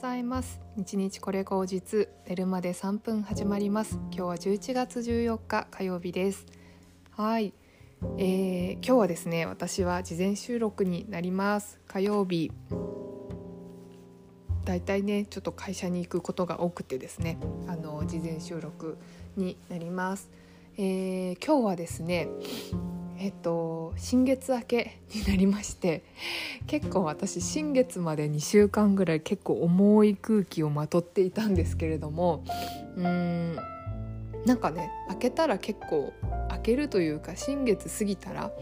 ざいます。日日これ口実寝るまで3分始まります。今日は11月14日火曜日です。はい、えー、今日はですね私は事前収録になります。火曜日。だいたいねちょっと会社に行くことが多くてですねあの事前収録になります、えー、今日はですねえっと新月明けになりまして結構私新月まで2週間ぐらい結構重い空気をまとっていたんですけれどもうんなんかね開けたら結構開けるというか新月過ぎたら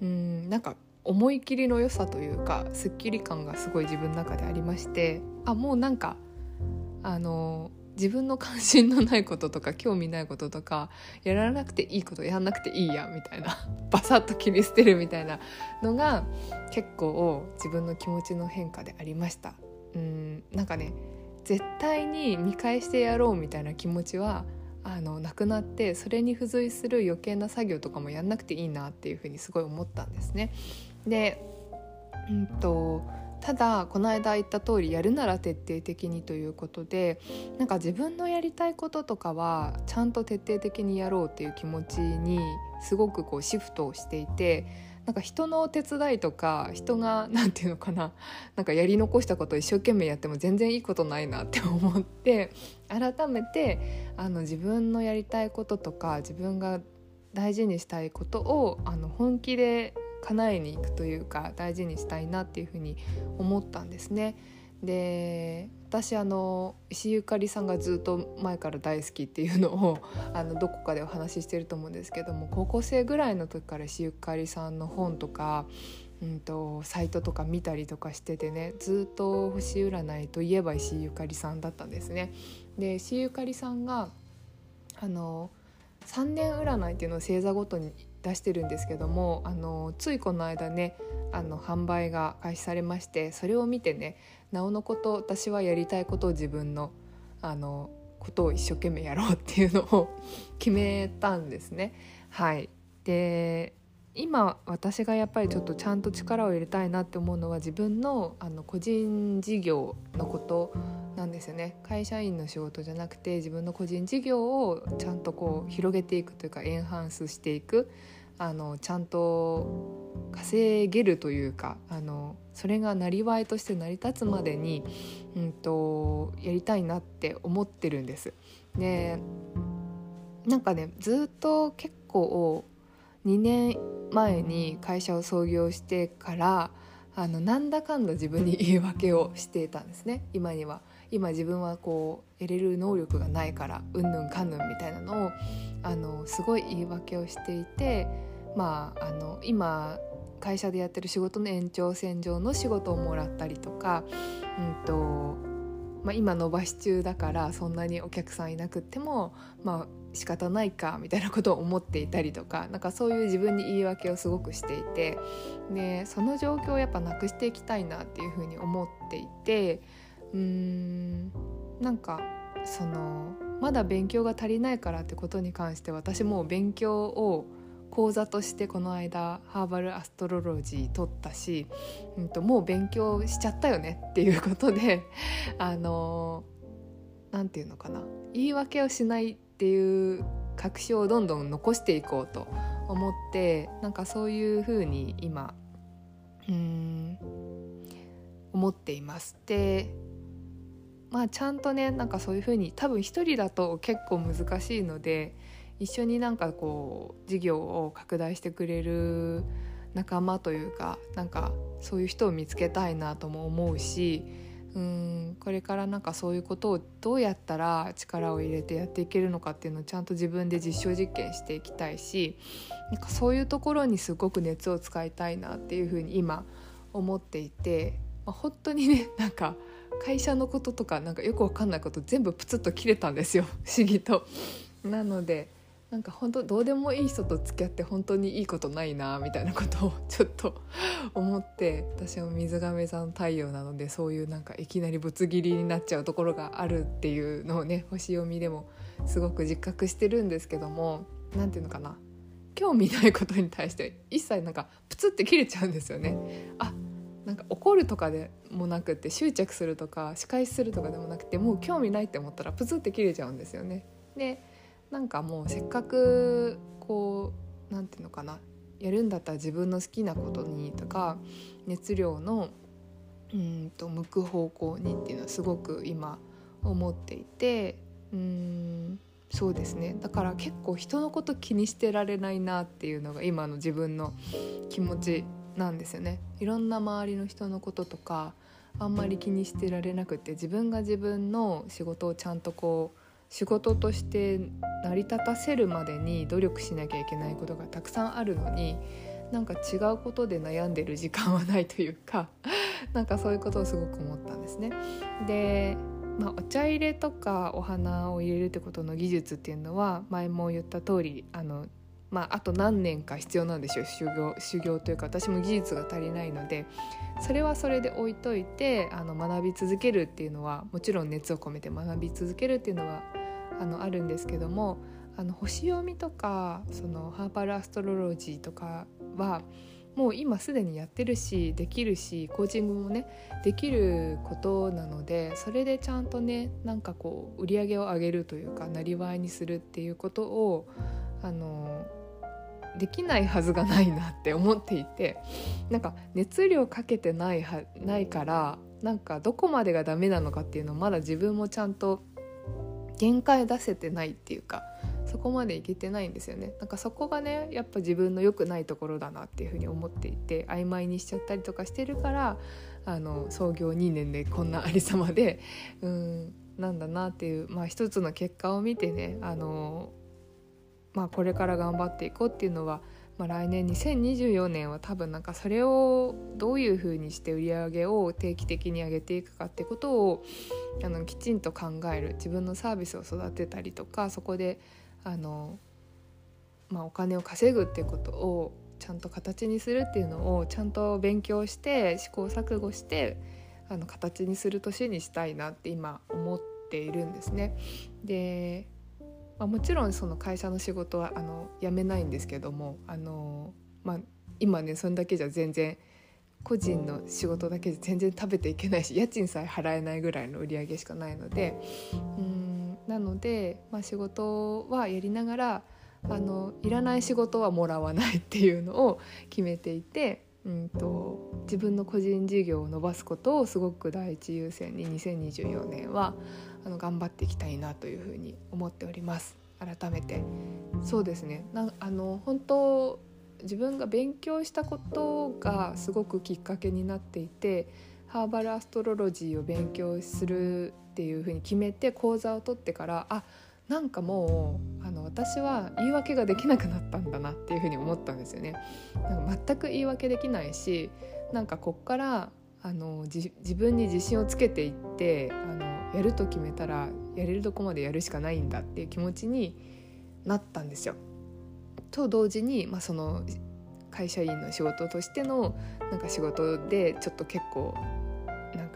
うんなんか思い切りの良さというかすっきり感がすごい自分の中でありましてあもうなんかあの自分の関心のないこととか興味ないこととかやらなくていいことやんなくていいやみたいな バサッと切り捨てるみたいなのが結構自分の気持ちの変化でありましたうんなんかね絶対に見返してやろうみたいな気持ちはあのなくなってそれに付随する余計な作業とかもやんなくていいなっていうふうにすごい思ったんですね。でうんとただこの間言った通りやるなら徹底的にということでなんか自分のやりたいこととかはちゃんと徹底的にやろうっていう気持ちにすごくこうシフトをしていてなんか人の手伝いとか人が 何て言うのかななんかやり残したこと一生懸命やっても全然いいことないなって思って改めてあの自分のやりたいこととか自分が大事にしたいことをあの本気で叶えに行くというか大事にしたいなっていうふうに思ったんですね。で私あの石ゆかりさんがずっと前から大好きっていうのを あのどこかでお話ししてると思うんですけども高校生ぐらいの時から石ゆかりさんの本とか、うんと、サイトとか見たりとかしててねずっと星占いといえば石ゆかりさんだったんですね。で石ゆかりさんがあの3年占いっていうのを星座ごとに出してるんですけどもあのついこの間ねあの販売が開始されましてそれを見てねなおのこと私はやりたいことを自分のあのことを一生懸命やろうっていうのを 決めたんですね。はい。で今私がやっぱりちょっとちゃんと力を入れたいなって思うのは自分のあの個人事業のことなんですよね。会社員の仕事じゃなくて自分の個人事業をちゃんとこう広げていくというかエンハンスしていく。あのちゃんと稼げるというかあのそれがなりわいとして成り立つまでに、うんと、やりたいなって思ってるんです。でなんかねずっと結構2年前に会社を創業してからあのなんだかんだ自分に言い訳をしていたんですね今には。今自分はこう得れる能力がないからうんぬんかんぬんみたいなのをあのすごい言い訳をしていてまああの今会社でやってる仕事の延長線上の仕事をもらったりとか、うんとまあ、今伸ばし中だからそんなにお客さんいなくてもまあ仕方ないかみたいなことを思っていたりとかなんかそういう自分に言い訳をすごくしていてでその状況をやっぱなくしていきたいなっていうふうに思っていてうーんなんかそのまだ勉強が足りないからってことに関して私も勉強を講座としてこの間ハーバルアストロロジー取ったし、うんと、もう勉強しちゃったよねっていうことで あの何て言うのかな言い訳をしないっていう確証をどんどん残していこうと思ってなんかそういうふうに今うん思っています。でまあちゃんとねなんかそういうふうに多分一人だと結構難しいので一緒になんかこう事業を拡大してくれる仲間というかなんかそういう人を見つけたいなとも思うしうんこれからなんかそういうことをどうやったら力を入れてやっていけるのかっていうのをちゃんと自分で実証実験していきたいしなんかそういうところにすごく熱を使いたいなっていうふうに今思っていて、まあ、本当にねなんか会社のこととかなんかよくわかんないこと全部プツッと切れたんですよ 不思議と。なのでなんか本当どうでもいい人と付き合って本当にいいことないなみたいなことをちょっと 思って私は水亀座の太陽なのでそういうなんかいきなりぶつ切りになっちゃうところがあるっていうのをね星読みでもすごく実覚してるんですけども何て言うのかな興味ないことに対して一切なんかプツって切れちゃうんですよね。あなんか怒るとかでもなくて執着するとか仕返しするとかでもなくてもう興味ないって思ったらプツって切れちゃうんですよね。でなんかもうせっかくこう何て言うのかなやるんだったら自分の好きなことにとか熱量のうんと向く方向にっていうのはすごく今思っていてうんそうですねだから結構人のこと気にしてられないなっていうのが今の自分の気持ちなんですよね。いろんな周りの人のこととかあんまり気にしてられなくて自分が自分の仕事をちゃんとこう仕事として成り立たせるまでに努力しなきゃいけないことがたくさんあるのになんか違うことで悩んでる時間はないというか なんかそういうことをすごく思ったんですね。でまあ、お茶入れとかお花を入れるってことの技術っていうのは前も言った通りあのまあ、あと何年か必要なんでしょう。修行修行というか私も技術が足りないのでそれはそれで置いといてあの学び続けるっていうのはもちろん熱を込めて学び続けるっていうのはあのあるんですけどもあの星読みとかそのハーパルアストロロジーとかはもう今すでにやってるしできるしコーチングもねできることなのでそれでちゃんとねなんかこう売り上げを上げるというかなりわいにするっていうことをあのできないはずがないなって思っていてなんか熱量かけてないはないからなんかどこまでがダメなのかっていうのをまだ自分もちゃんと限界出せてないっていうかそこまでいけてないんですよね。なんかそこがねやっぱ自分の良くないところだなっていうふうに思っていて曖昧にしちゃったりとかしてるからあの創業2年でこんなありさまで うんなんだなっていう、まあ、一つの結果を見てねあの、まあ、これから頑張っていこうっていうのはまあ、来年2024年は多分なんかそれをどういうふうにして売り上げを定期的に上げていくかってことをあのきちんと考える自分のサービスを育てたりとかそこであの、まあ、お金を稼ぐっていうことをちゃんと形にするっていうのをちゃんと勉強して試行錯誤してあの形にする年にしたいなって今思っているんですね。でまあ、もちろんその会社の仕事はあの辞めないんですけどもあの、まあ、今ねそんだけじゃ全然個人の仕事だけで全然食べていけないし家賃さえ払えないぐらいの売り上げしかないのでうんなので、まあ、仕事はやりながらあのいらない仕事はもらわないっていうのを決めていて。うんと自分の個人事業を伸ばすことをすごく第一優先に2024年はあの頑張っていきたいなというふうに思っております改めてそうですねなあの本当自分が勉強したことがすごくきっかけになっていてハーバルアストロロジーを勉強するっていうふうに決めて講座を取ってからあなんかもうあの私は言い訳ができなくなったんだなっていうふうに思ったんですよね。なんか全く言い訳できないしなんかこっからあの自分に自信をつけていってあのやると決めたらやれるとこまでやるしかないんだっていう気持ちになったんですよ。と同時に、まあ、その会社員の仕事としてのなんか仕事でちょっと結構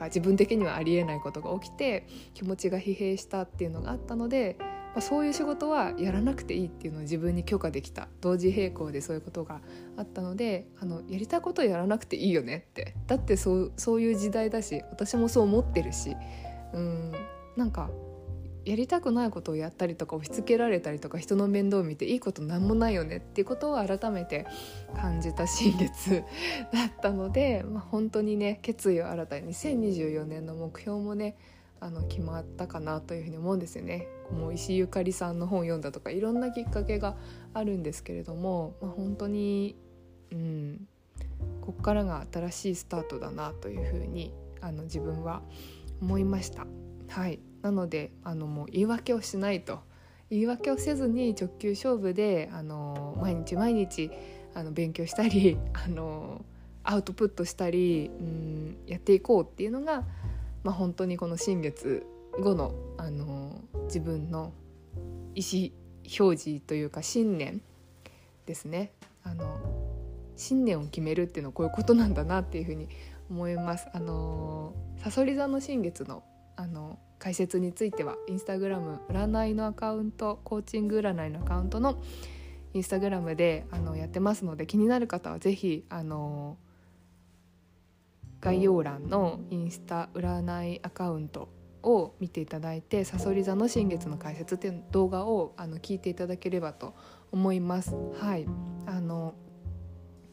か自分的にはありえないことが起きて気持ちが疲弊したっていうのがあったので、まあ、そういう仕事はやらなくていいっていうのを自分に許可できた。同時並行でそういうことがあったのであのやりたいことやらなくていいよねって。だってそうそういう時代だし私もそう思ってるしうんなんかやりたくないことをやったりとか押し付けられたりとか人の面倒を見ていいことなんもないよねっていうことを改めて感じた新月だったので、まあ、本当にね決意を新たに2024年の目標もねあの決まったかなというふうに思うんですよね。もう石井ゆかりさんの本を読んだとかいろんなきっかけがあるんですけれども、まあ、本当に、うん、こっからが新しいスタートだなというふうにあの自分は思いました。はいなのであのもう言い訳をしないと言い訳をせずに直球勝負であの毎日毎日あの勉強したり あのアウトプットしたり、うん、やっていこうっていうのが、まあ、本当にこの新月後のあの自分の意思表示というか信念ですねあの信念を決めるっていうのはこういうことなんだなっていうふうに思います。あのさそり座の新月のあの解説についてはインスタグラム占いのアカウントコーチング占いのアカウントのインスタグラムであのやってますので気になる方は是非あの概要欄のインスタ占いアカウントを見ていただいて「さそり座の新月の解説」っていう動画をあの聞いていただければと思います。はいあの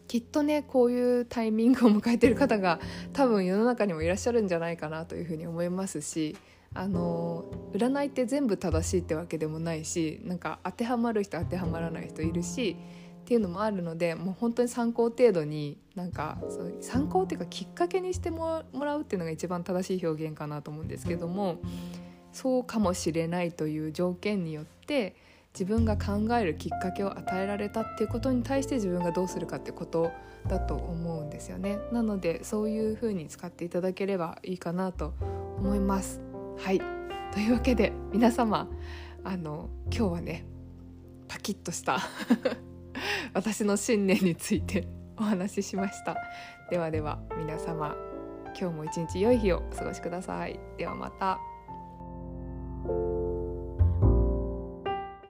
きっとねこういうタイミングを迎えてる方が多分世の中にもいらっしゃるんじゃないかなというふうに思いますしあの占いって全部正しいってわけでもないしなんか当てはまる人当てはまらない人いるしっていうのもあるのでもう本当に参考程度になんかそ参考っていうかきっかけにしてもらうっていうのが一番正しい表現かなと思うんですけどもそうかもしれないという条件によって自分が考えるきっかけを与えられたっていうことに対して自分がどうするかってことだと思うんですよね。なのでそういう風に使っていただければいいかなと思います。はいというわけで皆様あの今日はねパキッとした 私の信念についてお話ししましたではでは皆様今日も一日良い日をお過ごしくださいではまた